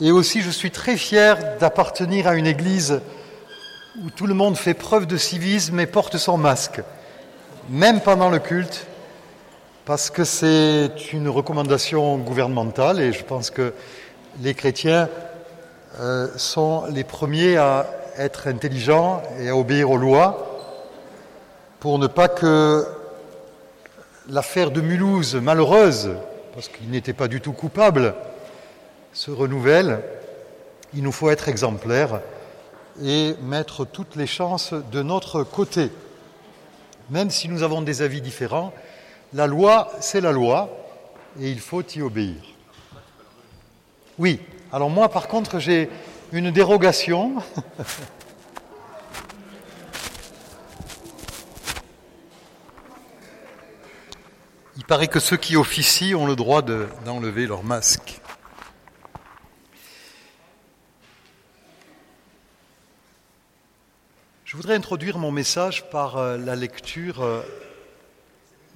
Et aussi, je suis très fier d'appartenir à une église où tout le monde fait preuve de civisme et porte son masque, même pendant le culte, parce que c'est une recommandation gouvernementale et je pense que les chrétiens euh, sont les premiers à être intelligents et à obéir aux lois pour ne pas que l'affaire de Mulhouse, malheureuse, parce qu'il n'était pas du tout coupable, se renouvelle. Il nous faut être exemplaires et mettre toutes les chances de notre côté. Même si nous avons des avis différents, la loi, c'est la loi et il faut y obéir. Oui, alors moi par contre j'ai une dérogation. Il paraît que ceux qui officient ont le droit d'enlever leur masque. Je voudrais introduire mon message par euh, la lecture euh,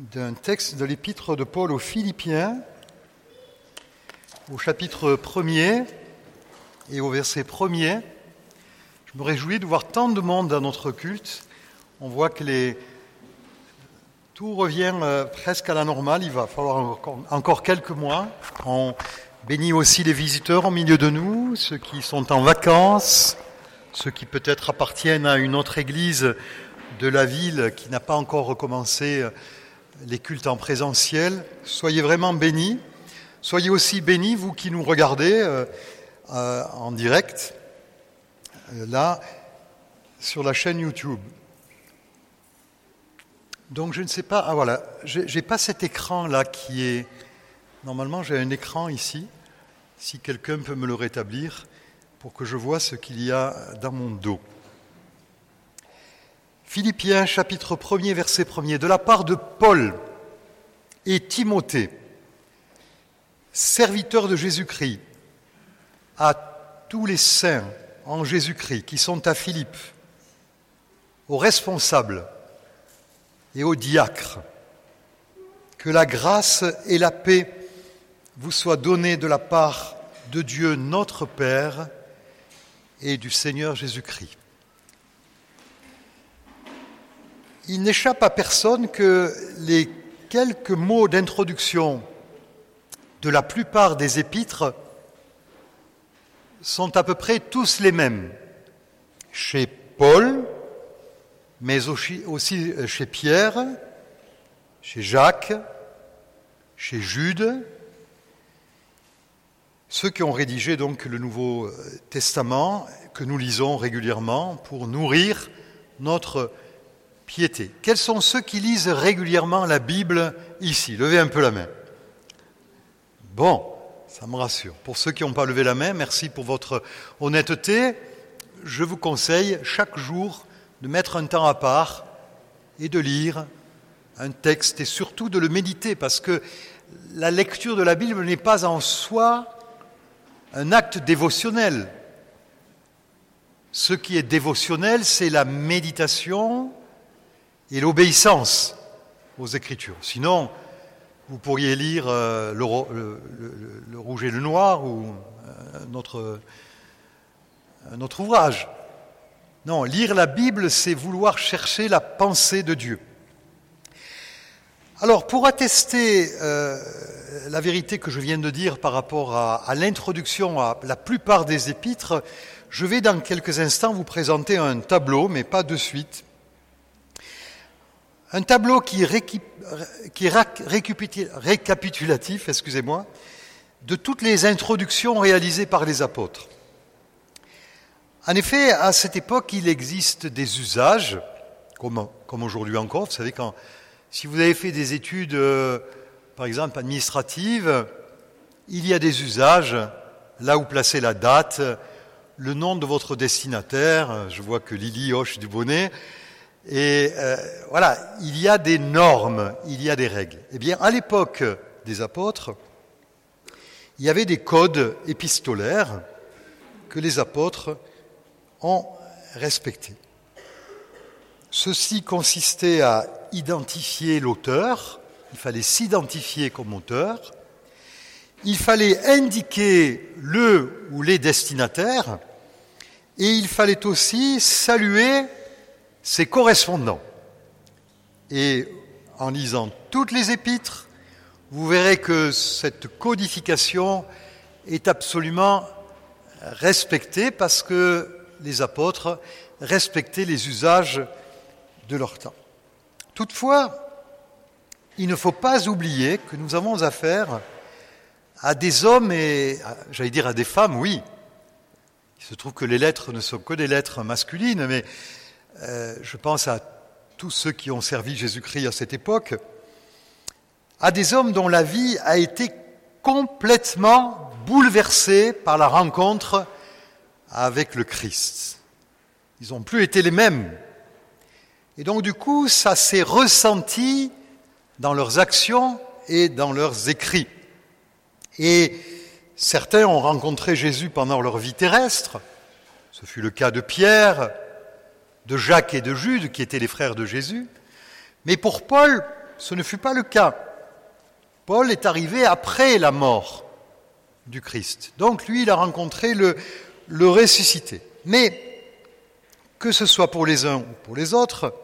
d'un texte de l'épître de Paul aux Philippiens, au chapitre 1er et au verset 1er. Je me réjouis de voir tant de monde dans notre culte. On voit que les, tout revient euh, presque à la normale. Il va falloir encore, quelques mois. On bénit aussi les visiteurs au milieu de nous, ceux qui sont en vacances, ceux qui peut-être appartiennent à une autre église de la ville qui n'a pas encore recommencé euh, les cultes en présentiel. Soyez vraiment bénis. Soyez aussi bénis, vous qui nous regardez euh, en direct, là, sur la chaîne YouTube. Donc je ne sais pas, ah voilà, j'ai pas cet écran là qui est, normalement j'ai un écran ici, si quelqu'un peut me le rétablir pour que je vois ce qu'il y a dans mon dos. Philippiens chapitre 1er verset 1er, de la part de Paul et Timothée, serviteurs de Jésus-Christ, à tous les saints en Jésus-Christ qui sont à Philippe, aux responsables, et aux diacres. Que la grâce et la paix vous soient données de la part de Dieu notre Père et du Seigneur Jésus-Christ. Il n'échappe à personne que les quelques mots d'introduction de la plupart des épîtres sont à peu près tous les mêmes. Chez Paul, mais aussi chez Pierre, chez Jacques, chez Jude, ceux qui ont rédigé donc le Nouveau euh, Testament que nous lisons régulièrement pour nourrir notre piété. Quels sont ceux qui lisent régulièrement la Bible ici? Levez un peu la main. Bon, ça me rassure. Pour ceux qui n'ont pas levé la main, merci pour votre honnêteté. Je vous conseille chaque jour de mettre un temps à part et de lire un texte et surtout de le méditer parce que la lecture de la Bible n'est pas en soi un acte dévotionnel. Ce qui est dévotionnel, c'est la méditation et l'obéissance aux Écritures. Sinon, vous pourriez lire euh, le, Rouge et le Noir ou un autre, un autre ouvrage. Non, lire la Bible, c'est vouloir chercher la pensée de Dieu. Alors, pour attester euh, la vérité que je viens de dire par rapport à, l'introduction à la plupart des épîtres, je vais dans quelques instants vous présenter un tableau, mais pas de suite. Un tableau qui, est récapitulatif, excusez-moi, de toutes les introductions réalisées par les apôtres. En effet, à cette époque, il existe des usages, comme, comme aujourd'hui encore. Vous savez, quand, si vous avez fait des études, euh, par exemple, administratives, il y a des usages, là où placer la date, le nom de votre destinataire. Je vois que Lily hoche du bonnet. Et euh, voilà, il y a des normes, il y a des règles. Eh bien, à l'époque des apôtres, il y avait des codes épistolaires que les apôtres ont respecté. Ceci consistait à identifier l'auteur, il fallait s'identifier comme auteur, il fallait indiquer le ou les destinataires, et il fallait aussi saluer ses correspondants. Et en lisant toutes les épîtres, vous verrez que cette codification est absolument respectée parce que les apôtres respectaient les usages de leur temps. Toutefois, il ne faut pas oublier que nous avons affaire à des hommes et, j'allais dire à des femmes, oui. Il se trouve que les lettres ne sont que des lettres masculines, mais euh, je pense à tous ceux qui ont servi Jésus-Christ à cette époque, à des hommes dont la vie a été complètement bouleversée par la rencontre avec le Christ. Ils n'ont plus été les mêmes. Et donc du coup, ça s'est ressenti dans leurs actions et dans leurs écrits. Et certains ont rencontré Jésus pendant leur vie terrestre. Ce fut le cas de Pierre, de Jacques et de Jude, qui étaient les frères de Jésus. Mais pour Paul, ce ne fut pas le cas. Paul est arrivé après la mort du Christ. Donc lui, il a rencontré le, le ressuscité. Mais que ce soit pour les uns ou pour les autres,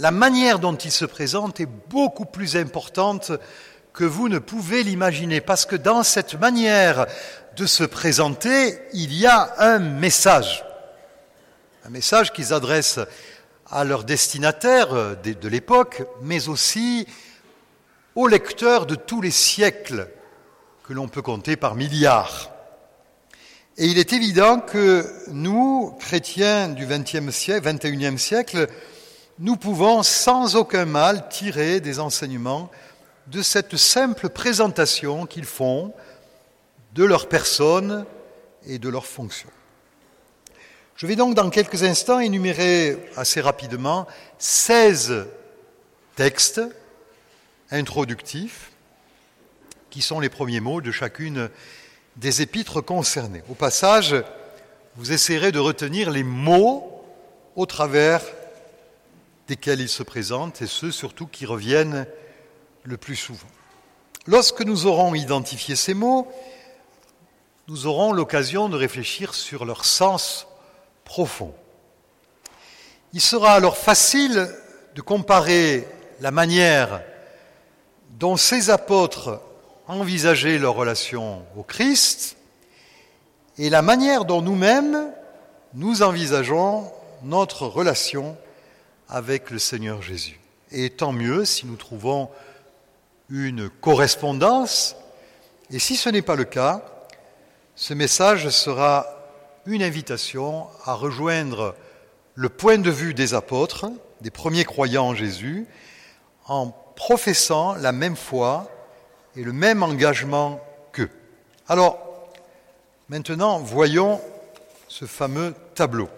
la manière dont il se présente est beaucoup plus importante que vous ne pouvez l'imaginer, parce que dans cette manière de se présenter, il y a un message un message qu'ils adressent à leurs destinataires de l'époque, mais aussi aux lecteurs de tous les siècles que l'on peut compter par milliards. Et il est évident que nous, chrétiens du XXIe siècle, nous pouvons sans aucun mal tirer des enseignements de cette simple présentation qu'ils font de leur personne et de leur fonction. Je vais donc dans quelques instants énumérer assez rapidement 16 textes introductifs qui sont les premiers mots de chacune des épîtres concernées. Au passage, vous essayerez de retenir les mots au travers desquels ils se présentent et ceux surtout qui reviennent le plus souvent. Lorsque nous aurons identifié ces mots, nous aurons l'occasion de réfléchir sur leur sens profond. Il sera alors facile de comparer la manière dont ces apôtres envisageaient leur relation au Christ et la manière dont nous-mêmes nous envisageons notre relation avec le Seigneur Jésus. Et tant mieux si nous trouvons une correspondance, et si ce n'est pas le cas, ce message sera une invitation à rejoindre le point de vue des apôtres, des premiers croyants en Jésus, en professant la même foi et le même engagement qu'eux. Alors, maintenant, voyons ce fameux tableau.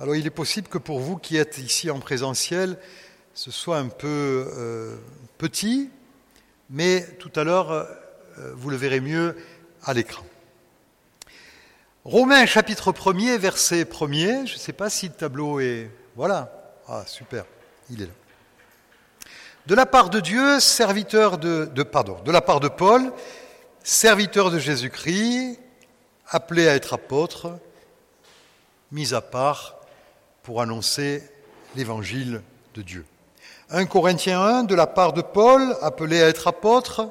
Alors, il est possible que pour vous qui êtes ici en présentiel, ce soit un peu euh, petit, mais tout à l'heure, euh, vous le verrez mieux à l'écran. Romains chapitre 1er, verset 1er. Je ne sais pas si le tableau est... Voilà. Ah, super. Il est là. De la part de Dieu, serviteur de, de pardon, de la part de Paul, serviteur de Jésus-Christ, appelé à être apôtre, mis à part pour annoncer l'évangile de Dieu. 1 Corinthiens 1, de la part de Paul, appelé à être apôtre,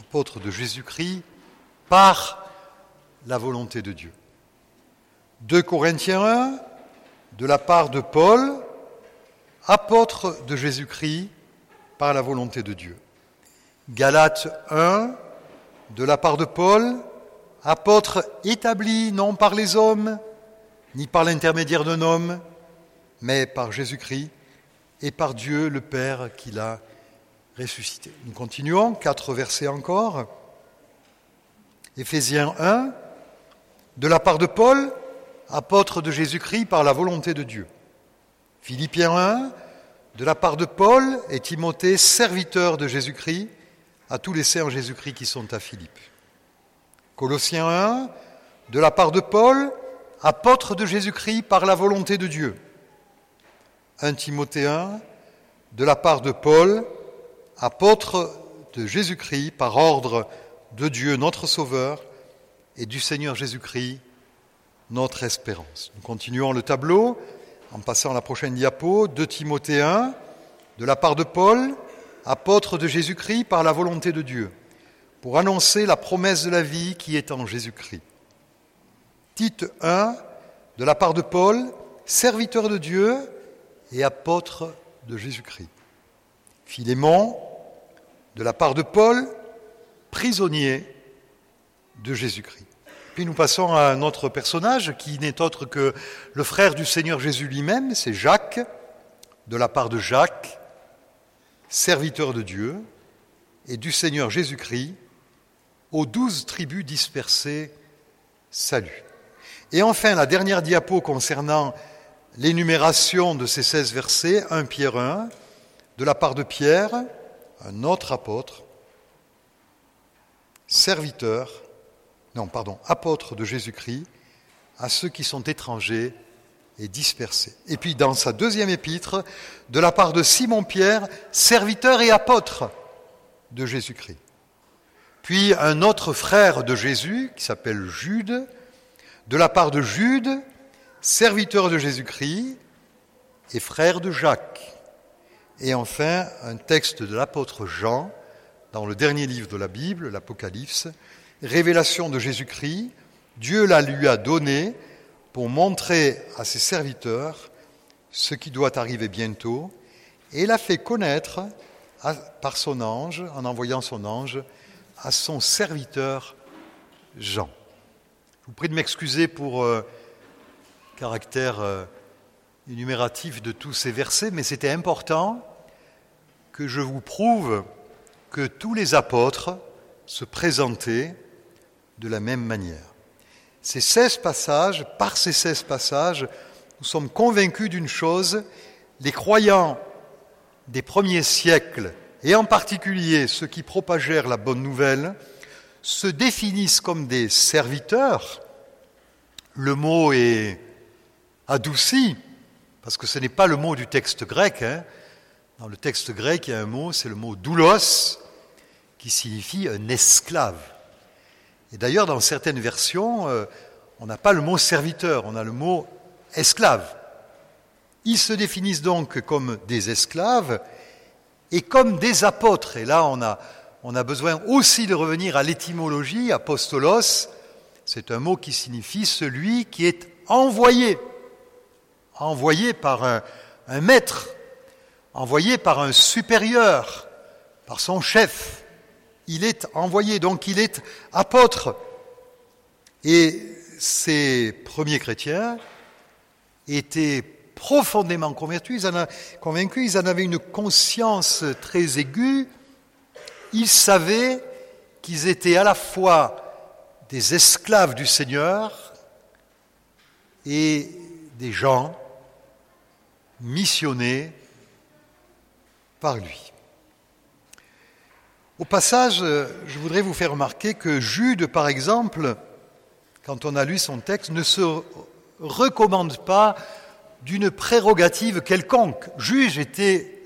apôtre de Jésus-Christ, par la volonté de Dieu. 2 Corinthiens 1, de la part de Paul, apôtre de Jésus-Christ par la volonté de Dieu. Galates 1, de la part de Paul, apôtre établi non par les hommes, ni par l'intermédiaire d'un homme, mais par Jésus-Christ et par Dieu le Père qui l'a ressuscité. Nous continuons, quatre versets encore. Éphésiens 1, de la part de Paul, apôtre de Jésus-Christ par la volonté de Dieu. Philippiens 1, de la part de Paul et Timothée, serviteurs de Jésus-Christ, à tous les saints Jésus-Christ qui sont à Philippe. Colossiens 1, de la part de Paul, apôtre de Jésus-Christ par la volonté de Dieu. 1 Timothée 1, de la part de Paul, apôtre de Jésus-Christ par ordre de Dieu notre Sauveur, et du Seigneur Jésus-Christ, notre espérance. Nous continuons le tableau en passant à la prochaine diapo, de Timothée 1, de la part de Paul, apôtre de Jésus-Christ par la volonté de Dieu, pour annoncer la promesse de la vie qui est en Jésus-Christ. Tite 1, de la part de Paul, serviteur de Dieu et apôtre de Jésus-Christ. Philémon, de la part de Paul, prisonnier de Jésus-Christ. Puis nous passons à un autre personnage qui n'est autre que le frère du Seigneur Jésus lui-même, c'est Jacques, de la part de Jacques, serviteur de Dieu et du Seigneur Jésus-Christ, aux douze tribus dispersées, salut. Et enfin, la dernière diapo concernant l'énumération de ces seize versets, 1 Pierre 1, de la part de Pierre, un autre apôtre, serviteur non, pardon, apôtre de Jésus-Christ à ceux qui sont étrangers et dispersés. Et puis dans sa deuxième épître, de la part de Simon-Pierre, serviteur et apôtre de Jésus-Christ. Puis un autre frère de Jésus, qui s'appelle Jude, de la part de Jude, serviteur de Jésus-Christ et frère de Jacques. Et enfin, un texte de l'apôtre Jean, dans le dernier livre de la Bible, l'Apocalypse, révélation de Jésus-Christ, Dieu la lui a donnée pour montrer à ses serviteurs ce qui doit arriver bientôt, et l'a fait connaître par son ange, en envoyant son ange, à son serviteur Jean. Je vous prie de m'excuser pour le euh, caractère euh, énumératif de tous ces versets, mais c'était important que je vous prouve que tous les apôtres se présentaient de la même manière. Ces 16 passages, par ces 16 passages, nous sommes convaincus d'une chose, les croyants des premiers siècles, et en particulier ceux qui propagèrent la bonne nouvelle, se définissent comme des serviteurs. Le mot est adouci, parce que ce n'est pas le mot du texte grec. Hein. Dans le texte grec, il y a un mot, c'est le mot doulos, qui signifie un esclave. Et d'ailleurs, dans certaines versions, euh, on n'a pas le mot serviteur, on a le mot esclave. Ils se définissent donc comme des esclaves et comme des apôtres. Et là, on a, on a besoin aussi de revenir à l'étymologie, apostolos, c'est un mot qui signifie celui qui est envoyé, envoyé par un, maître, envoyé par un supérieur, par son chef. Il est envoyé, donc il est apôtre. Et ces premiers chrétiens étaient profondément convaincus, ils en avaient une conscience très aiguë, ils savaient qu'ils étaient à la fois des esclaves du Seigneur et des gens missionnés par lui. Au passage, je voudrais vous faire remarquer que Jude, par exemple, quand on a lu son texte, ne se recommande pas d'une prérogative quelconque. Jude était,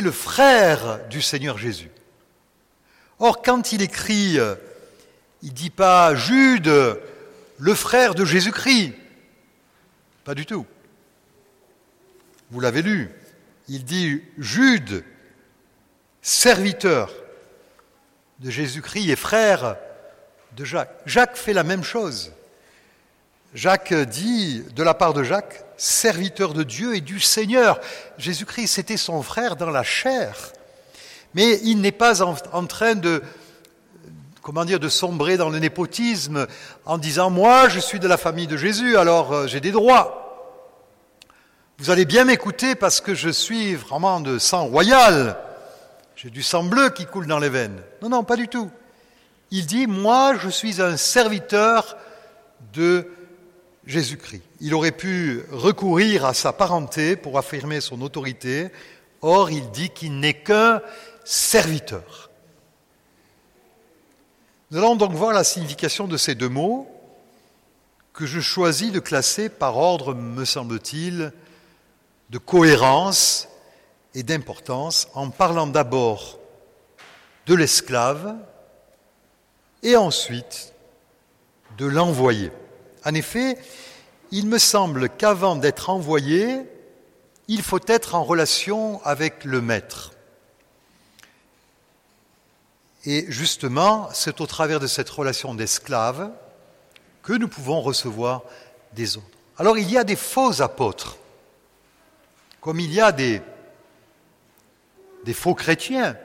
le frère du Seigneur Jésus. Or, quand il écrit, euh, il ne dit pas Jude, le frère de Jésus-Christ. Pas du tout. Vous l'avez lu. Il dit Jude, serviteur de Jésus-Christ et frère de Jacques. Jacques fait la même chose. Jacques dit, de la part de Jacques, serviteur de Dieu et du Seigneur. Jésus-Christ, c'était son frère dans la chair. Mais il n'est pas en, train de, comment de sombrer dans le népotisme en disant, moi, je suis de la famille de Jésus, alors euh, j'ai des droits. Vous allez bien m'écouter parce que je suis vraiment de sang royal. J'ai du sang bleu qui coule dans les veines. Non, non, pas du tout. Il dit, moi, je suis un serviteur de Jésus-Christ. Il aurait pu recourir à sa parenté pour affirmer son autorité. Or, il dit qu'il n'est qu'un serviteur. Nous allons donc voir la signification de ces deux mots que je choisis de classer par ordre, me semble-t-il, de cohérence et d'importance en parlant d'abord de l'esclave et ensuite de l'envoyé. En effet, il me semble qu'avant d'être envoyé, il faut être en relation avec le maître. Et justement, c'est au travers de cette relation d'esclave que nous pouvons recevoir des autres. Alors il y a des faux apôtres, comme il y a des, faux chrétiens.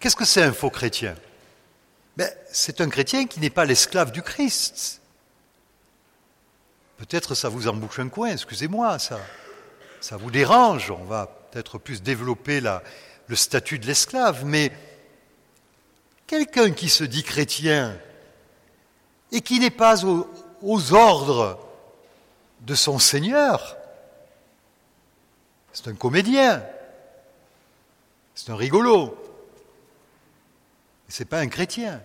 Qu'est-ce que c'est un faux chrétien? Ben, C'est un chrétien qui n'est pas l'esclave du Christ. Peut-être ça vous embouche un coin, excusez-moi, ça, vous dérange. On va peut-être plus développer le statut de l'esclave, mais quelqu'un qui se dit chrétien et qui n'est pas aux ordres de son Seigneur, c'est un comédien, c'est un rigolo. Ce n'est pas un chrétien.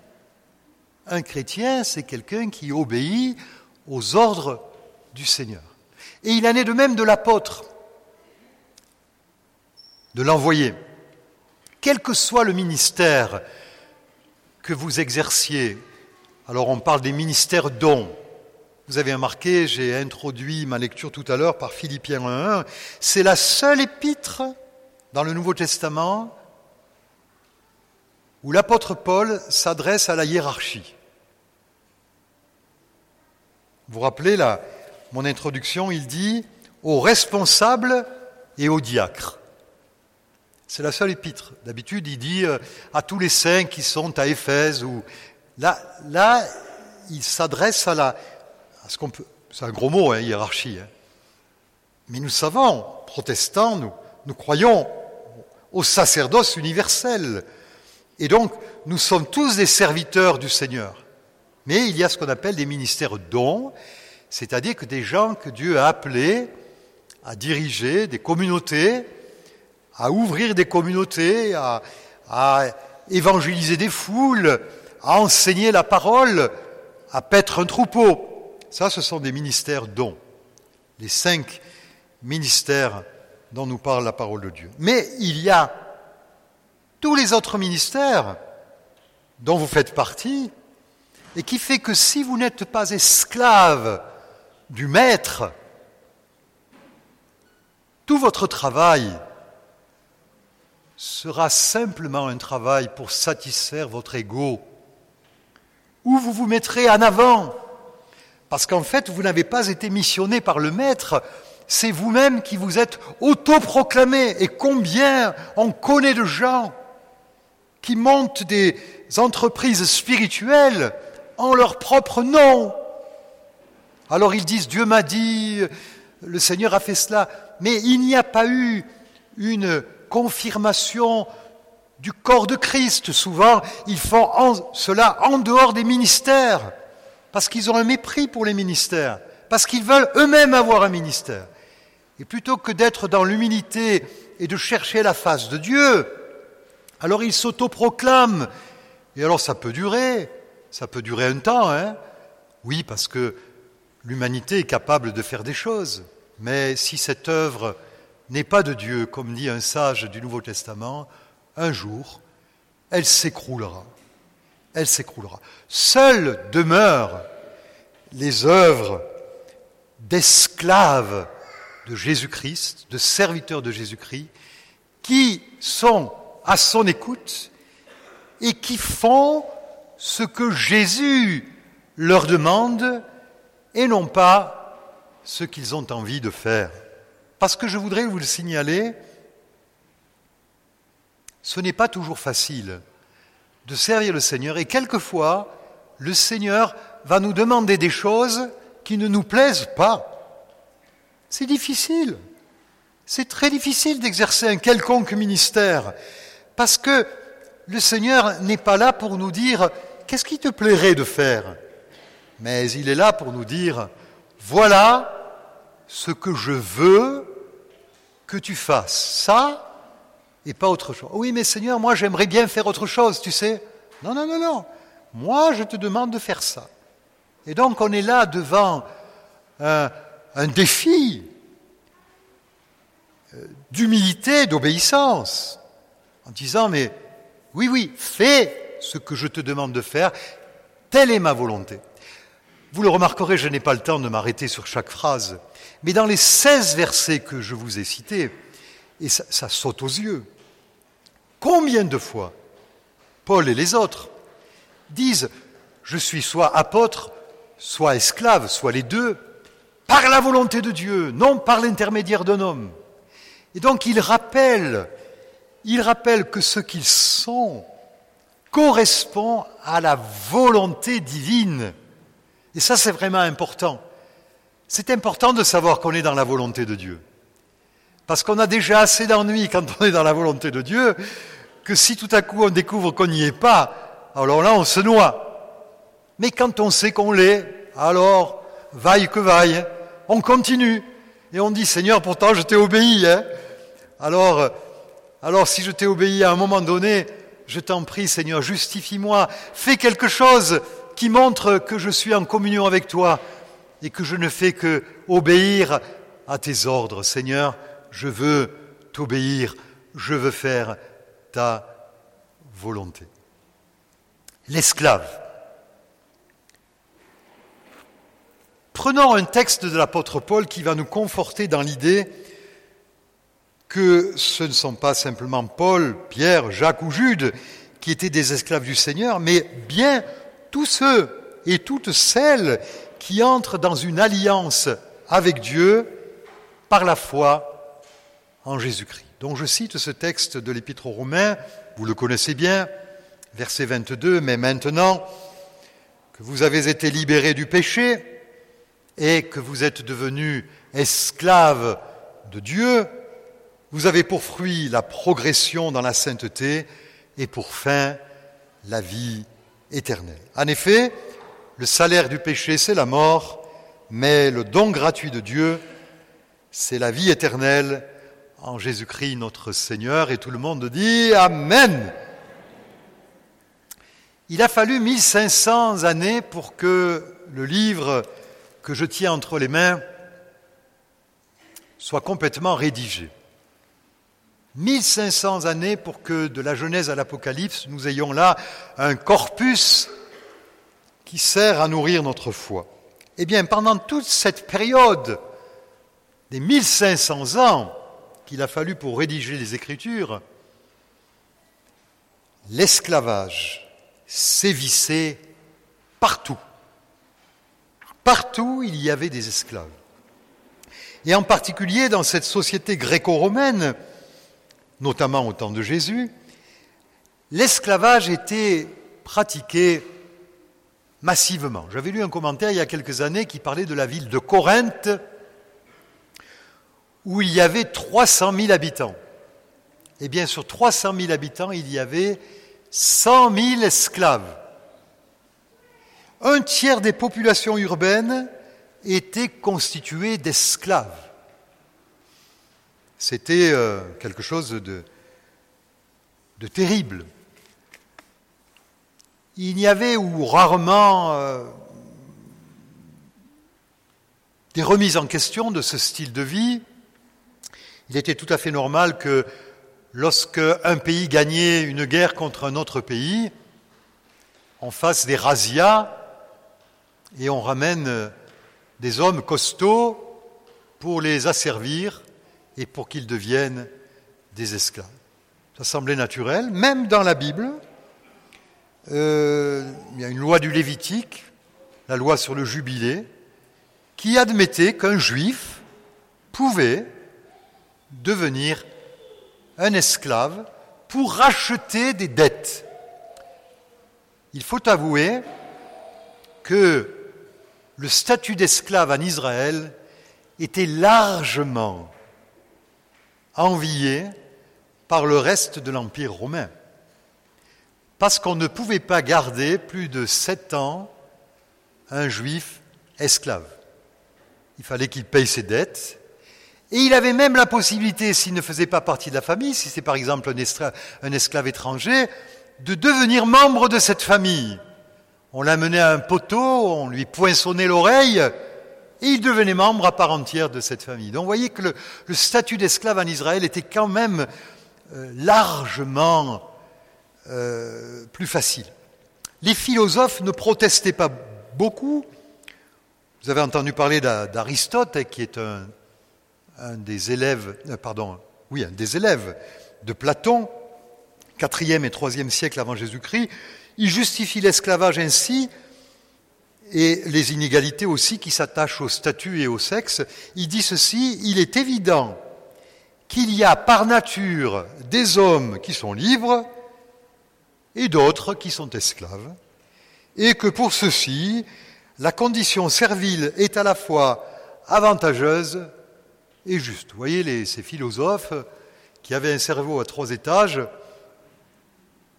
Un chrétien, c'est quelqu'un qui obéit aux ordres du Seigneur. Et il en est de même de l'apôtre, de l'envoyé. Quel que soit le ministère que vous exerciez, alors on parle des ministères dons. Vous avez remarqué, j'ai introduit ma lecture tout à l'heure par Philippiens 1.1. C'est la seule épître dans le Nouveau Testament où l'apôtre Paul s'adresse à la hiérarchie. Vous vous rappelez là, mon introduction, il dit aux responsables et aux diacres. C'est la seule épître. D'habitude, il dit euh, à tous les saints qui sont à Éphèse ou là, là, il s'adresse à la, ce qu'on peut, c'est un gros mot, hein, hiérarchie. Hein. Mais nous savons, protestants, nous, nous croyons au sacerdoce universel. Et donc, nous sommes tous des serviteurs du Seigneur. Mais il y a ce qu'on appelle des ministères dons, c'est-à-dire que des gens que Dieu a appelés à diriger des communautés, à ouvrir des communautés, à, évangéliser des foules, à enseigner la parole, à paître un troupeau. Ça, ce sont des ministères dons. Les cinq ministères dont nous parle la parole de Dieu. Mais il y a tous les autres ministères dont vous faites partie, et qui fait que si vous n'êtes pas esclave du maître, tout votre travail sera simplement un travail pour satisfaire votre ego, où vous vous mettrez en avant, parce qu'en fait, vous n'avez pas été missionné par le maître, c'est vous-même qui vous êtes autoproclamé. Et combien on connaît de gens qui montent des entreprises spirituelles en leur propre nom. Alors ils disent Dieu m'a dit, le Seigneur a fait cela, mais il n'y a pas eu une confirmation du corps de Christ. Souvent, ils font cela en dehors des ministères, parce qu'ils ont un mépris pour les ministères, parce qu'ils veulent eux-mêmes avoir un ministère. Et plutôt que d'être dans l'humilité et de chercher la face de Dieu, alors il s'autoproclame. Et alors ça peut durer, ça peut durer un temps, hein Oui, parce que l'humanité est capable de faire des choses. Mais si cette œuvre n'est pas de Dieu, comme dit un sage du Nouveau Testament, un jour, elle s'écroulera. Elle s'écroulera. Seules demeurent les œuvres d'esclaves de Jésus-Christ, de serviteurs de Jésus-Christ, qui sont à son écoute et qui font ce que Jésus leur demande et non pas ce qu'ils ont envie de faire. Parce que je voudrais vous le signaler, ce n'est pas toujours facile de servir le Seigneur et quelquefois le Seigneur va nous demander des choses qui ne nous plaisent pas. C'est difficile. C'est très difficile d'exercer un quelconque ministère parce que le Seigneur n'est pas là pour nous dire qu'est-ce qui te plairait de faire, mais il est là pour nous dire voilà ce que je veux que tu fasses, ça et pas autre chose. Oui, mais Seigneur, moi j'aimerais bien faire autre chose, tu sais. Non, non, non, non. Moi je te demande de faire ça. Et donc on est là devant un, défi euh, d'humilité, d'obéissance, en disant, mais oui, oui, fais ce que je te demande de faire, Telle est ma volonté. Vous le remarquerez, je n'ai pas le temps de m'arrêter sur chaque phrase, mais dans les 16 versets que je vous ai cités, et ça, saute aux yeux, combien de fois Paul et les autres disent, je suis soit apôtre, soit esclave, soit les deux, par la volonté de Dieu, non par l'intermédiaire d'un homme. Et donc ils rappellent, ils rappellent que ce qu'ils sont correspond à la volonté divine. Et ça, c'est vraiment important. C'est important de savoir qu'on est dans la volonté de Dieu. Parce qu'on a déjà assez d'ennuis quand on est dans la volonté de Dieu, que si tout à coup on découvre qu'on n'y est pas, alors là on se noie. Mais quand on sait qu'on l'est, alors, vaille que vaille, on continue. Et on dit, Seigneur, pourtant je t'ai obéi. Hein alors, alors si je t'ai obéi à un moment donné, je t'en prie, Seigneur, justifie-moi, fais quelque chose qui montre que je suis en communion avec toi et que je ne fais que obéir à tes ordres. Seigneur, je veux t'obéir, je veux faire ta volonté. L'esclave. Prenons un texte de l'apôtre Paul qui va nous conforter dans l'idée que ce ne sont pas simplement Paul, Pierre, Jacques ou Jude qui étaient des esclaves du Seigneur, mais bien tous ceux et toutes celles qui entrent dans une alliance avec Dieu par la foi en Jésus-Christ. Donc je cite ce texte de l'Épître aux Romains, vous le connaissez bien, verset 22, mais maintenant que vous avez été libérés du péché et que vous êtes devenus esclaves de Dieu, vous avez pour fruit la progression dans la sainteté et pour fin la vie En effet, le salaire du péché, c'est la mort, mais le don gratuit de Dieu, c'est la vie éternelle en Jésus-Christ notre Seigneur. Et tout le monde dit Amen. Il a fallu 1500 années pour que le livre que je tiens entre les mains soit complètement rédigé. 1500 années pour que de la Genèse à l'Apocalypse, nous ayons là un corpus qui sert à nourrir notre foi. Eh bien, pendant toute cette période des 1500 ans qu'il a fallu pour rédiger les Écritures, l'esclavage sévissait partout. Partout, il y avait des esclaves. Et en particulier dans cette société gréco-romaine, notamment au temps de Jésus, l'esclavage était pratiqué massivement. J'avais lu un commentaire il y a quelques années qui parlait de la ville de Corinthe, où il y avait 300 000 habitants. Eh bien, sur 300 000 habitants, il y avait 100 000 esclaves. Un tiers des populations urbaines étaient constituées d'esclaves. C'était euh, quelque chose de, terrible. Il n'y avait ou rarement euh, des remises en question de ce style de vie. Il était tout à fait normal que lorsque un pays gagnait une guerre contre un autre pays, on fasse des razzias et on ramène des hommes costauds pour les asservir et pour qu'ils deviennent des esclaves. Ça semblait naturel, même dans la Bible. Euh, il y a une loi du Lévitique, la loi sur le jubilé, qui admettait qu'un juif pouvait devenir un esclave pour racheter des dettes. Il faut avouer que le statut d'esclave en Israël était largement envié par le reste de l'Empire romain, parce qu'on ne pouvait pas garder plus de sept ans un juif esclave. Il fallait qu'il paye ses dettes, et il avait même la possibilité, s'il ne faisait pas partie de la famille, si c'est par exemple un esclave, étranger, de devenir membre de cette famille. On l'amenait à un poteau, on lui poinçonnait l'oreille, et il devenait membre à part entière de cette famille. Donc vous voyez que le, statut d'esclave en Israël était quand même euh, largement euh, plus facile. Les philosophes ne protestaient pas beaucoup. Vous avez entendu parler d'Aristote, qui est un, des élèves, euh, pardon, oui, un des élèves de Platon, 4e et 3e siècle avant Jésus-Christ. Il justifie l'esclavage ainsi et les inégalités aussi qui s'attachent au statut et au sexe. Il dit ceci, il est évident qu'il y a par nature des hommes qui sont libres et d'autres qui sont esclaves, et que pour ceux-ci, la condition servile est à la fois avantageuse et juste. Vous voyez, ces philosophes qui avaient un cerveau à trois étages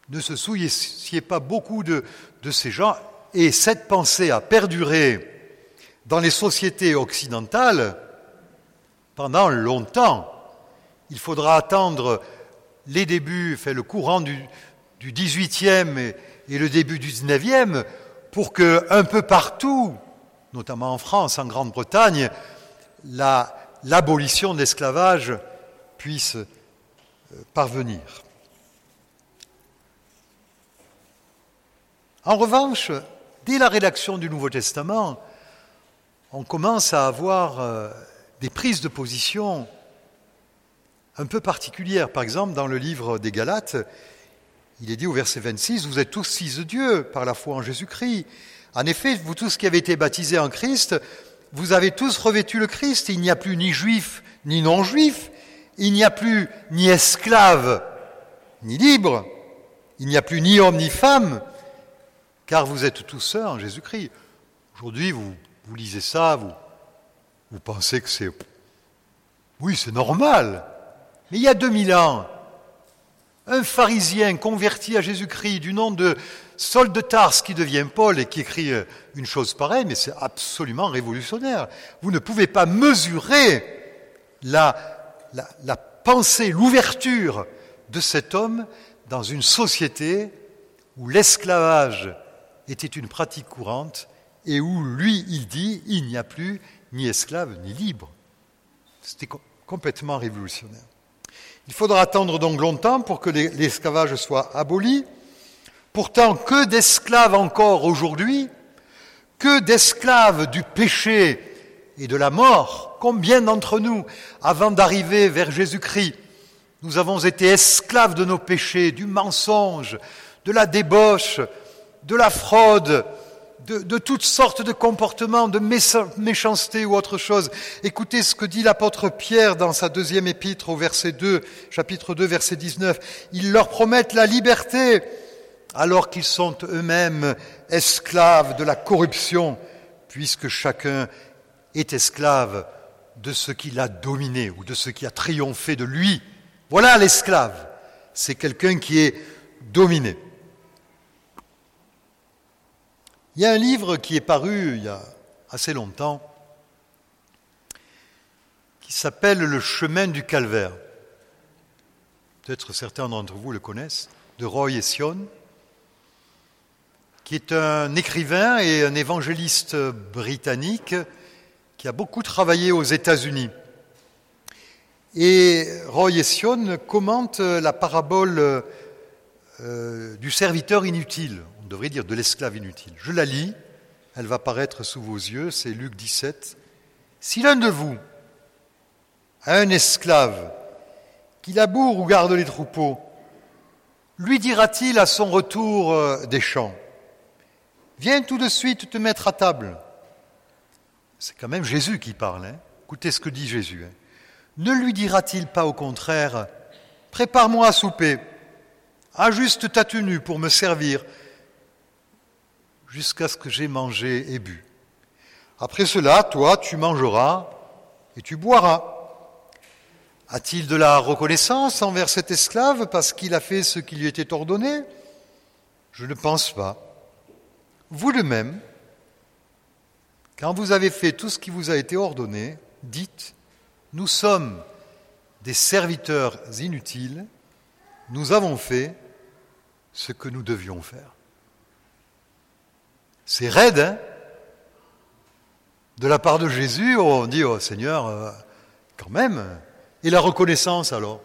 ne se souciaient pas beaucoup de ces gens, et cette pensée a perduré dans les sociétés occidentales pendant longtemps. Il faudra attendre les débuts, le courant du, du 18e et, et, le début du 19e pour que un peu partout, notamment en France, en Grande-Bretagne, l'abolition de l'esclavage puisse euh, parvenir. En revanche, dès la rédaction du Nouveau Testament, on commence à avoir euh, des prises de position un peu particulières. Par exemple, dans le livre des Galates, il est dit au verset 26, Vous êtes tous fils de Dieu par la foi en Jésus-Christ. En effet, vous tous qui avez été baptisés en Christ, vous avez tous revêtu le Christ. Il n'y a plus ni juif ni non-juif. Il n'y a plus ni esclave ni libre. Il n'y a plus ni homme ni femme car vous êtes tous sœurs en Jésus-Christ. Aujourd'hui, vous, lisez ça, vous, vous pensez que c'est... Oui, c'est normal. Mais il y a 2000 ans, un pharisien converti à Jésus-Christ du nom de Saul de Tarse qui devient Paul et qui écrit euh, une chose pareille, mais c'est absolument révolutionnaire. Vous ne pouvez pas mesurer la pensée, l'ouverture de cet homme dans une société où l'esclavage était une pratique courante et où lui, il dit, il n'y a plus ni esclave ni libre. C'était complètement révolutionnaire. Il faudra attendre donc longtemps pour que l'esclavage soit aboli. Pourtant, que d'esclaves encore aujourd'hui, que d'esclaves du péché et de la mort, combien d'entre nous, avant d'arriver vers Jésus-Christ, nous avons été esclaves de nos péchés, du mensonge, de la débauche, de la fraude, de, toutes sortes de comportements, de méchanceté ou autre chose. Écoutez ce que dit l'apôtre Pierre dans sa deuxième épître au verset 2, chapitre 2, verset 19. Ils leur promettent la liberté alors qu'ils sont eux-mêmes esclaves de la corruption, puisque chacun est esclave de ce qui l'a dominé ou de ce qui a triomphé de lui. Voilà l'esclave. C'est quelqu'un qui est dominé. Il y a un livre qui est paru il y a assez longtemps qui s'appelle Le chemin du calvaire. Peut-être certains d'entre vous le connaissent, de Roy Ession, qui est un écrivain et un évangéliste britannique qui a beaucoup travaillé aux États-Unis. Et Roy Ession commente la parabole euh, du serviteur inutile devrait dire de l'esclave inutile. Je la lis, elle va paraître sous vos yeux, c'est Luc 17. Si l'un de vous a un esclave qui laboure ou garde les troupeaux, lui dira-t-il à son retour euh, des champs, viens tout de suite te mettre à table C'est quand même Jésus qui parle. Hein Écoutez ce que dit Jésus. Hein. ne lui dira-t-il pas au contraire, prépare-moi à souper, ajuste ta tenue pour me servir, jusqu'à ce que j'ai mangé et bu. Après cela, toi, tu mangeras et tu boiras. A-t-il de la reconnaissance envers cet esclave parce qu'il a fait ce qui lui était ordonné? Je ne pense pas. Vous de même, quand vous avez fait tout ce qui vous a été ordonné, dites, nous sommes des serviteurs inutiles, nous avons fait ce que nous devions faire. C'est raide, hein? De la part de Jésus, on dit, oh Seigneur, euh, quand même. Et la reconnaissance alors?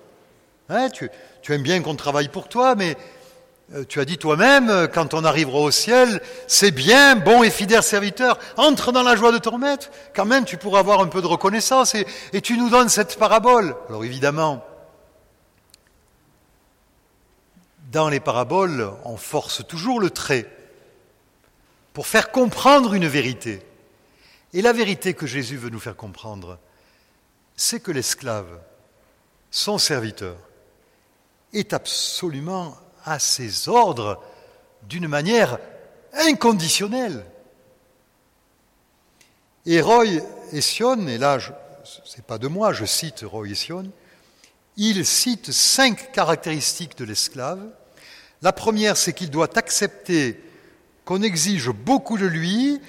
Hein, tu, aimes bien qu'on travaille pour toi, mais euh, tu as dit toi-même, euh, quand on arrivera au ciel, c'est bien, bon et fidèle serviteur, entre dans la joie de ton maître, quand même tu pourras avoir un peu de reconnaissance, et, et tu nous donnes cette parabole. Alors évidemment, dans les paraboles, on force toujours le trait pour faire comprendre une vérité. Et la vérité que Jésus veut nous faire comprendre, c'est que l'esclave, son serviteur, est absolument à ses ordres d'une manière inconditionnelle. Et Roy Sion, et là, ce n'est pas de moi, je cite Roy Sion, il cite cinq caractéristiques de l'esclave. La première, c'est qu'il doit accepter qu'on exige beaucoup de lui,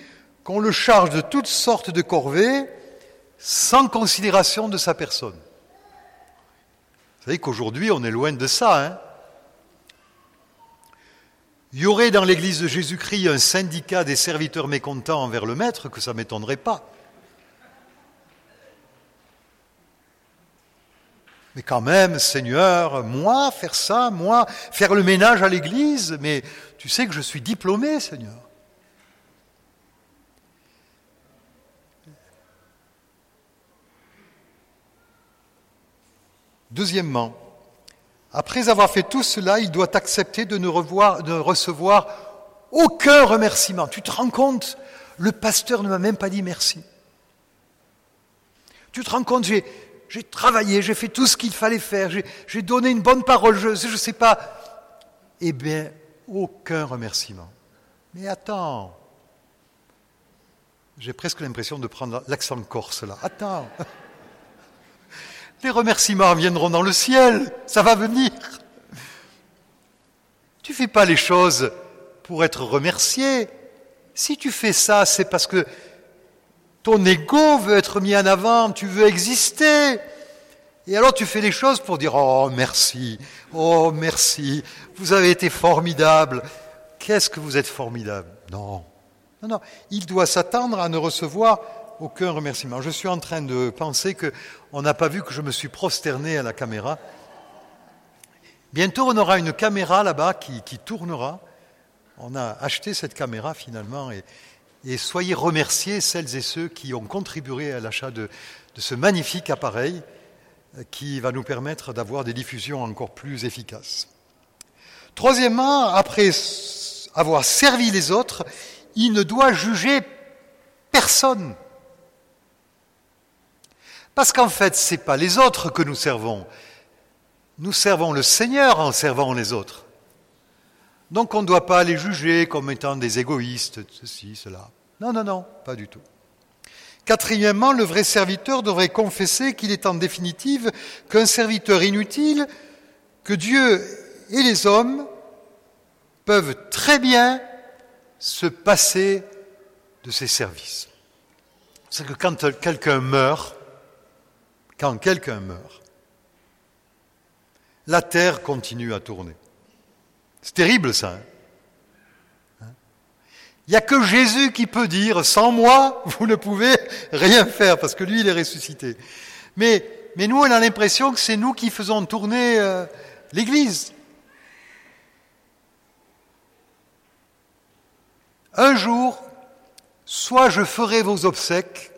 qu'on le charge de toutes sortes de corvées, sans considération de sa personne. Vous savez qu'aujourd'hui, on est loin de ça. Hein il y aurait dans l'Église de Jésus-Christ un syndicat des serviteurs mécontents envers le Maître, que ça ne m'étonnerait pas. Mais quand même, Seigneur, moi, faire ça, moi, faire le ménage à l'Église, mais tu sais que je suis diplômé, Seigneur. Deuxièmement, après avoir fait tout cela, il doit accepter de ne, recevoir aucun remerciement. Tu te rends compte? Le pasteur ne m'a même pas dit merci. Tu te rends compte J'ai, j'ai travaillé, j'ai fait tout ce qu'il fallait faire, j'ai, donné une bonne parole, je ne sais pas. Eh bien, aucun remerciement. Mais attends, j'ai presque l'impression de prendre l'accent corse là. Attends. Les remerciements viendront dans le ciel, ça va venir. Tu fais pas les choses pour être remercié. Si tu fais ça, c'est parce que ton ego veut être mis en avant, tu veux exister. Et alors tu fais les choses pour dire Oh merci, oh merci, vous avez été formidable. Qu'est-ce que vous êtes formidable? Non. Non, non. Il doit s'attendre à ne recevoir aucun remerciement. Je suis en train de penser qu'on n'a pas vu que je me suis prosterné à la caméra. Bientôt, on aura une caméra là-bas qui, tournera. On a acheté cette caméra finalement et, soyez remerciés celles et ceux qui ont contribué à l'achat de, de ce magnifique appareil euh, qui va nous permettre d'avoir des diffusions encore plus efficaces. Troisièmement, après avoir servi les autres, il ne doit juger personne. Parce qu'en fait, ce n'est pas les autres que nous servons. Nous servons le Seigneur en servant les autres. Donc on ne doit pas les juger comme étant des égoïstes, ceci, cela. Non, non, non, pas du tout. Quatrièmement, le vrai serviteur devrait confesser qu'il est en définitive qu'un serviteur inutile, que Dieu et les hommes peuvent très bien se passer de ses services. C'est que quand quelqu'un meurt, quand quelqu'un meurt, la terre continue à tourner. C'est terrible ça. Il n'y a que Jésus qui peut dire, sans moi, vous ne pouvez rien faire, parce que lui, il est ressuscité. Mais, mais nous, on a l'impression que c'est nous qui faisons tourner euh, l'Église. Un jour, soit je ferai vos obsèques,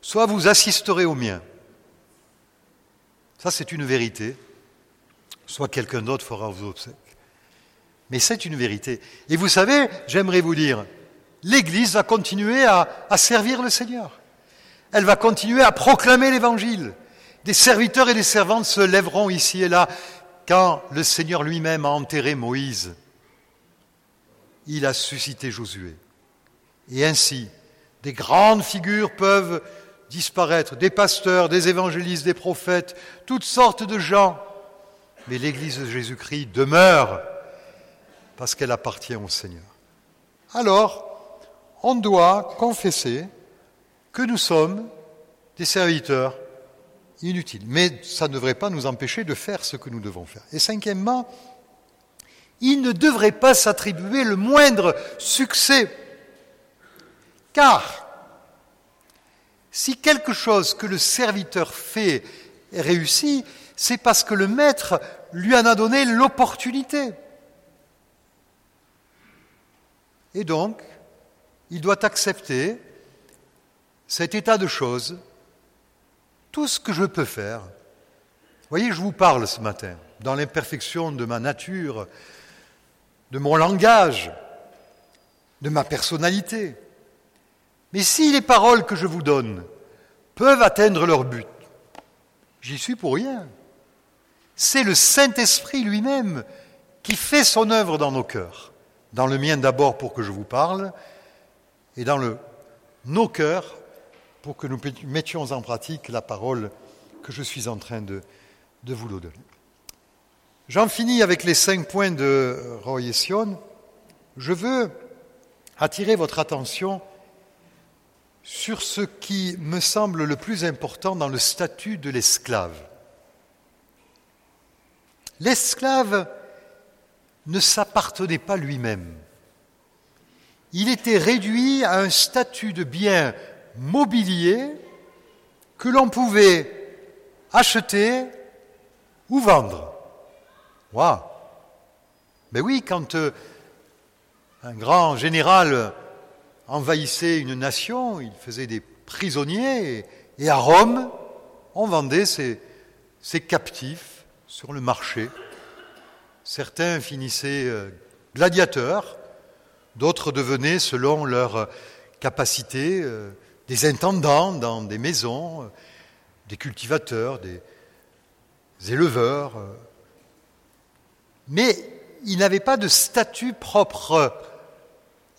soit vous assisterez aux miens. Ça, c'est une vérité. Soit quelqu'un d'autre fera vos obsèques. Mais c'est une vérité. Et vous savez, j'aimerais vous dire, l'Église va continuer à, servir le Seigneur. Elle va continuer à proclamer l'Évangile. Des serviteurs et des servantes se lèveront ici et là. Quand le Seigneur lui-même a enterré Moïse, il a suscité Josué. Et ainsi, des grandes figures peuvent disparaître, des pasteurs, des évangélistes, des prophètes, toutes sortes de gens. Mais l'Église de Jésus-Christ demeure parce qu'elle appartient au Seigneur. Alors, on doit confesser que nous sommes des serviteurs inutiles. Mais ça ne devrait pas nous empêcher de faire ce que nous devons faire. Et cinquièmement, il ne devrait pas s'attribuer le moindre succès. Car si quelque chose que le serviteur fait est réussi, c'est parce que le maître lui en a donné l'opportunité. Et donc, il doit accepter cet état de choses, tout ce que je peux faire. Voyez, je vous parle ce matin, dans l'imperfection de ma nature, de mon langage, de ma personnalité. Mais si les paroles que je vous donne peuvent atteindre leur but, j'y suis pour rien. C'est le Saint-Esprit lui-même qui fait son œuvre dans nos cœurs. Dans le mien d'abord pour que je vous parle, et dans nos cœurs pour que nous mettions en pratique la parole que je suis en train de, de vous donner. J'en finis avec les cinq points de Roy Sion. Je veux attirer votre attention sur ce qui me semble le plus important dans le statut de l'esclave. L'esclave ne s'appartenait pas lui-même. Il était réduit à un statut de bien mobilier que l'on pouvait acheter ou vendre. Waouh Mais oui, quand euh, un grand général envahissait une nation, il faisait des prisonniers, et, à Rome, on vendait ses, captifs sur le marché. Certains finissaient euh, gladiateurs, d'autres devenaient, selon leur capacité, euh, des intendants dans des maisons, euh, des cultivateurs, des éleveurs. Mais ils n'avaient pas de statut propre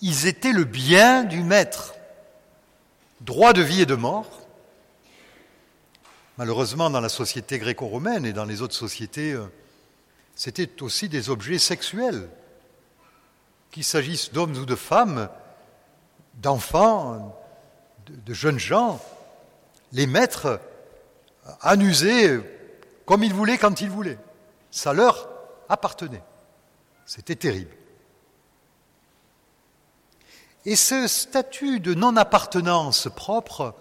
ils étaient le bien du maître, droit de vie et de mort. Malheureusement, dans la société gréco-romaine et dans les autres sociétés, euh, c'était aussi des objets sexuels, qu'il s'agisse d'hommes ou de femmes, d'enfants, de, jeunes gens. Les maîtres amusaient comme ils voulaient quand ils voulaient. Ça leur appartenait. C'était terrible. Et ce statut de non-appartenance propre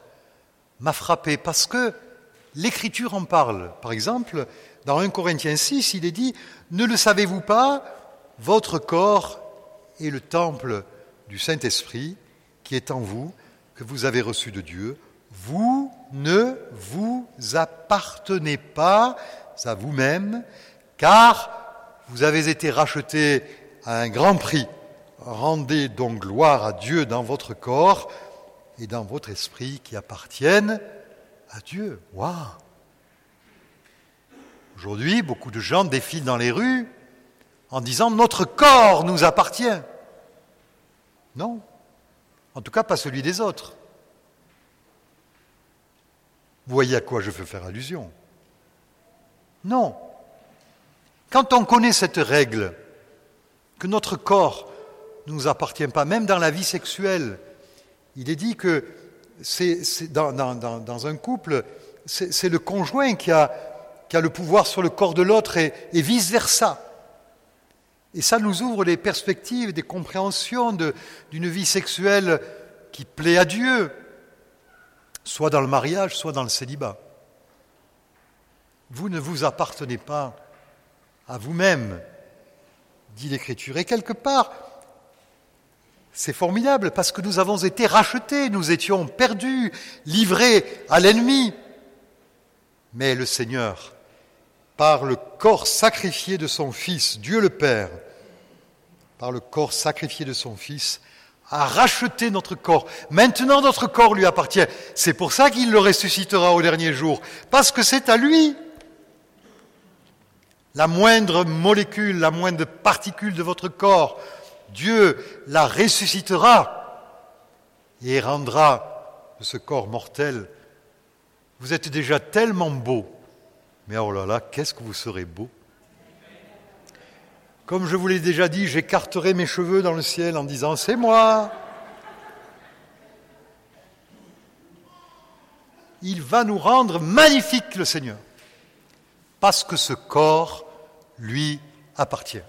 m'a frappé parce que l'Écriture en parle. Par exemple, dans 1 Corinthiens 6, il est dit, Ne le savez-vous pas, votre corps est le temple du Saint-Esprit qui est en vous, que vous avez reçu de Dieu. Vous ne vous appartenez pas à vous-même, car vous avez été rachetés à un grand prix. Rendez donc gloire à Dieu dans votre corps et dans votre esprit qui appartiennent à Dieu. Waouh Aujourd'hui, beaucoup de gens défilent dans les rues en disant notre corps nous appartient. Non, en tout cas pas celui des autres. Vous voyez à quoi je veux faire allusion Non. Quand on connaît cette règle, que notre corps ne nous appartient pas, même dans la vie sexuelle. Il est dit que c'est, dans, un couple, c'est, le conjoint qui a, qui a, le pouvoir sur le corps de l'autre et, vice-versa. Et ça nous ouvre des perspectives, des compréhensions d'une vie sexuelle qui plaît à Dieu, soit dans le mariage, soit dans le célibat. Vous ne vous appartenez pas à vous-même, dit l'Écriture. Et quelque part, c'est formidable parce que nous avons été rachetés, nous étions perdus, livrés à l'ennemi. Mais le Seigneur, par le corps sacrifié de son Fils, Dieu le Père, par le corps sacrifié de son Fils, a racheté notre corps. Maintenant notre corps lui appartient. C'est pour ça qu'il le ressuscitera au dernier jour, parce que c'est à lui. La moindre molécule, la moindre particule de votre corps Dieu la ressuscitera et rendra de ce corps mortel. Vous êtes déjà tellement beau, mais oh là là, qu'est-ce que vous serez beau Comme je vous l'ai déjà dit, j'écarterai mes cheveux dans le ciel en disant C'est moi Il va nous rendre magnifiques, le Seigneur, parce que ce corps lui appartient.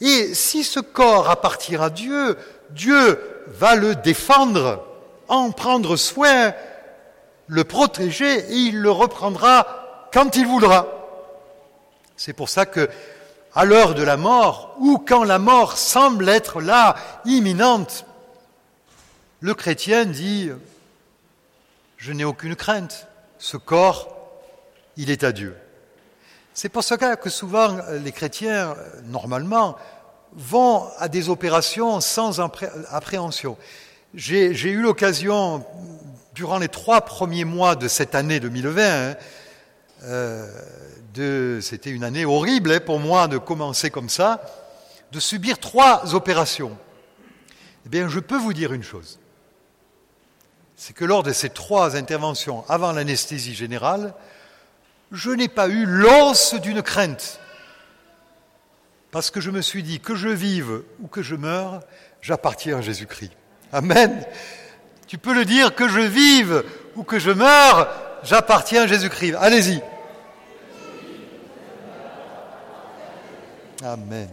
Et si ce corps appartient à Dieu, Dieu va le défendre, en prendre soin, le protéger et il le reprendra quand il voudra. C'est pour ça que à l'heure de la mort ou quand la mort semble être là, imminente, le chrétien dit, je n'ai aucune crainte, ce corps, il est à Dieu. C'est pour cela que souvent les chrétiens, normalement, vont à des opérations sans appréhension. J'ai eu l'occasion, durant les trois premiers mois de cette année 2020, hein, euh, c'était une année horrible hein, pour moi de commencer comme ça, de subir trois opérations. Eh bien, je peux vous dire une chose. C'est que lors de ces trois interventions avant l'anesthésie générale, je n'ai pas eu l'os d'une crainte. Parce que je me suis dit que je vive ou que je meure, j'appartiens à Jésus-Christ. Amen. Tu peux le dire que je vive ou que je meure, j'appartiens à Jésus-Christ. Allez-y. Amen.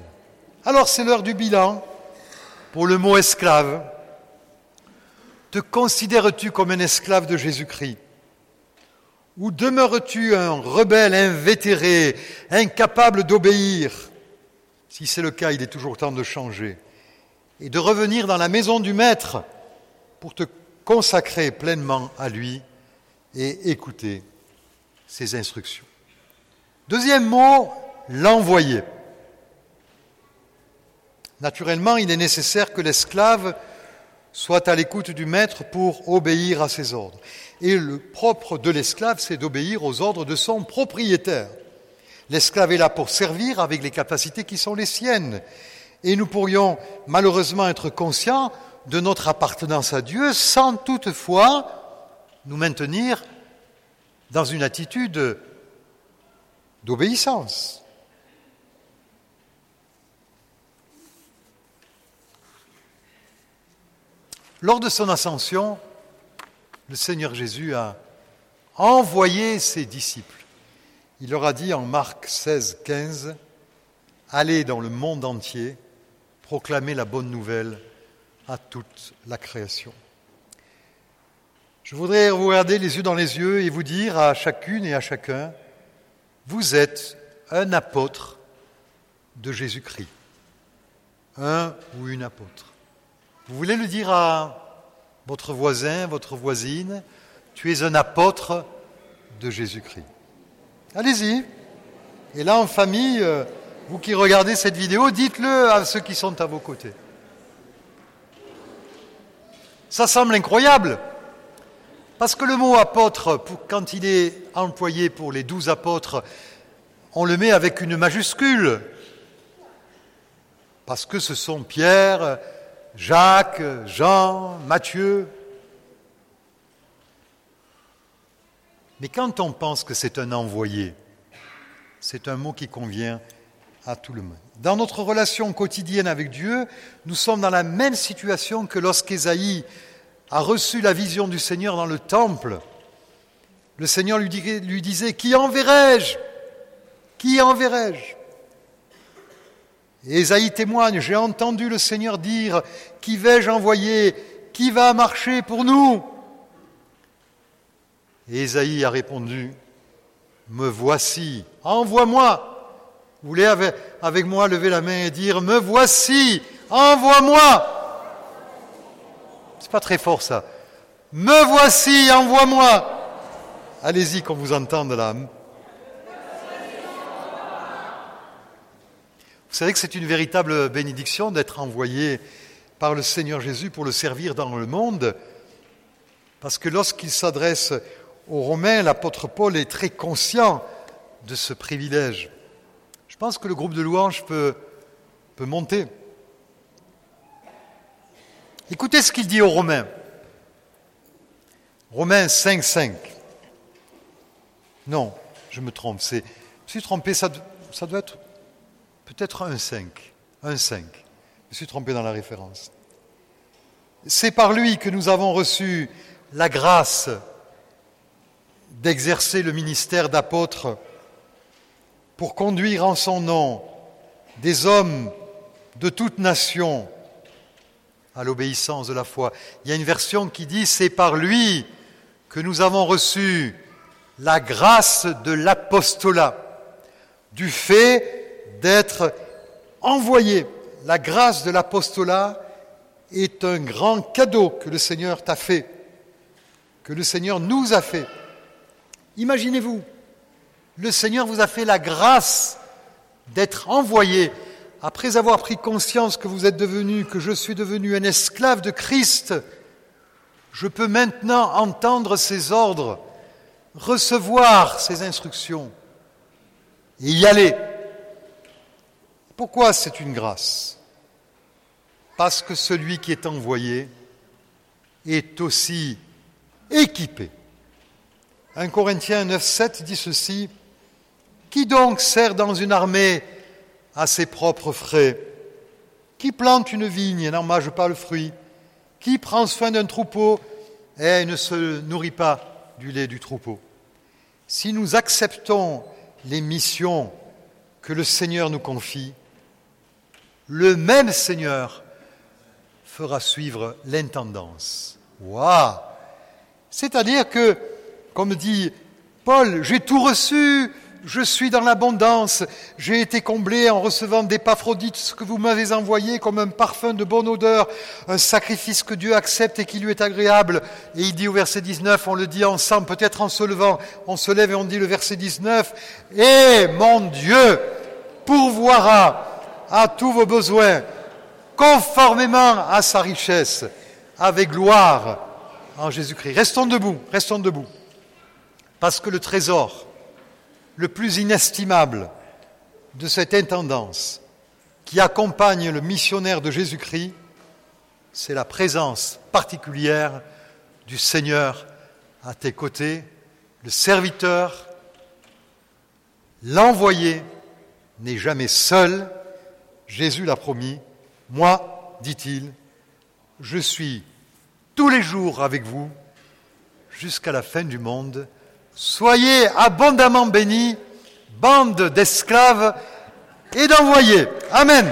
Alors c'est l'heure du bilan pour le mot esclave. Te considères-tu comme un esclave de Jésus-Christ? Ou demeures-tu un rebelle invétéré, incapable d'obéir? Si c'est le cas, il est toujours temps de changer et de revenir dans la maison du Maître pour te consacrer pleinement à lui et écouter ses instructions. Deuxième mot, l'envoyer. Naturellement, il est nécessaire que l'esclave soit à l'écoute du maître pour obéir à ses ordres. Et le propre de l'esclave, c'est d'obéir aux ordres de son propriétaire. L'esclave est là pour servir avec les capacités qui sont les siennes. Et nous pourrions malheureusement être conscients de notre appartenance à Dieu sans toutefois nous maintenir dans une attitude d'obéissance. Lors de son ascension, le Seigneur Jésus a envoyé ses disciples. Il leur a dit en Marc 16, 15, Allez dans le monde entier, proclamer la bonne nouvelle à toute la création. Je voudrais vous regarder les yeux dans les yeux et vous dire à chacune et à chacun, vous êtes un apôtre de Jésus-Christ. Un ou une apôtre. Vous voulez le dire à votre voisin, votre voisine, tu es un apôtre de Jésus-Christ. Allez-y. Et là, en famille, euh, vous qui regardez cette vidéo, dites-le à ceux qui sont à vos côtés. Ça semble incroyable, parce que le mot apôtre, quand il est employé pour les douze apôtres, on le met avec une majuscule, parce que ce sont Pierre, Jacques, Jean, Matthieu. Mais quand on pense que c'est un envoyé, c'est un mot qui convient à tout le monde. Dans notre relation quotidienne avec Dieu, nous sommes dans la même situation que lorsqu'Ésaïe a reçu la vision du Seigneur dans le temple. Le Seigneur lui, disait, Qui enverrai-je Qui enverrai-je et Ésaïe témoigne, j'ai entendu le Seigneur dire, qui vais-je envoyer? Qui va marcher pour nous? Et Ésaïe a répondu, me voici, envoie-moi. Vous voulez avec moi lever la main et dire, me voici, envoie-moi. C'est pas très fort ça. Me voici, envoie-moi. Allez-y qu'on vous entende là. Vous savez que c'est une véritable bénédiction d'être envoyé par le Seigneur Jésus pour le servir dans le monde, parce que lorsqu'il s'adresse aux Romains, l'apôtre Paul est très conscient de ce privilège. Je pense que le groupe de louanges peut, peut monter. Écoutez ce qu'il dit aux Romains. Romains 5, 5. Non, je me trompe. Je suis trompé, ça, ça doit être peut-être un 5. Un 5. Je me suis trompé dans la référence. C'est par lui que nous avons reçu la grâce d'exercer le ministère d'apôtre pour conduire en son nom des hommes de toute nation à l'obéissance de la foi. Il y a une version qui dit c'est par lui que nous avons reçu la grâce de l'apostolat, du fait d'être envoyé. La grâce de l'apostolat est un grand cadeau que le Seigneur t'a fait, que le Seigneur nous a fait. Imaginez-vous, le Seigneur vous a fait la grâce d'être envoyé après avoir pris conscience que vous êtes devenu, que je suis devenu un esclave de Christ. Je peux maintenant entendre ses ordres, recevoir ses instructions et y aller. Pourquoi c'est une grâce? Parce que celui qui est envoyé est aussi équipé. 1 Corinthiens 9, dit ceci Qui donc sert dans une armée à ses propres frais. Qui plante une vigne et n'en mange pas le fruit? Qui prend soin d'un troupeau et ne se nourrit pas du lait du troupeau? Si nous acceptons les missions que le Seigneur nous confie, le même Seigneur fera suivre l'intendance. Waouh! C'est-à-dire que, comme dit Paul, j'ai tout reçu, je suis dans l'abondance, j'ai été comblé en recevant d'Épaphrodite ce que vous m'avez envoyé comme un parfum de bonne odeur, un sacrifice que Dieu accepte et qui lui est agréable. Et il dit au verset 19, on le dit ensemble, peut-être en se levant, on se lève et on dit le verset 19, et mon Dieu pourvoira à tous vos besoins, conformément à sa richesse, avec gloire en Jésus-Christ. Restons debout, restons debout. Parce que le trésor le plus inestimable de cette intendance qui accompagne le missionnaire de Jésus-Christ, c'est la présence particulière du Seigneur à tes côtés, le serviteur, l'envoyé n'est jamais seul, Jésus l'a promis, moi, dit-il, je suis tous les jours avec vous jusqu'à la fin du monde. Soyez abondamment bénis, bande d'esclaves et d'envoyés. Amen.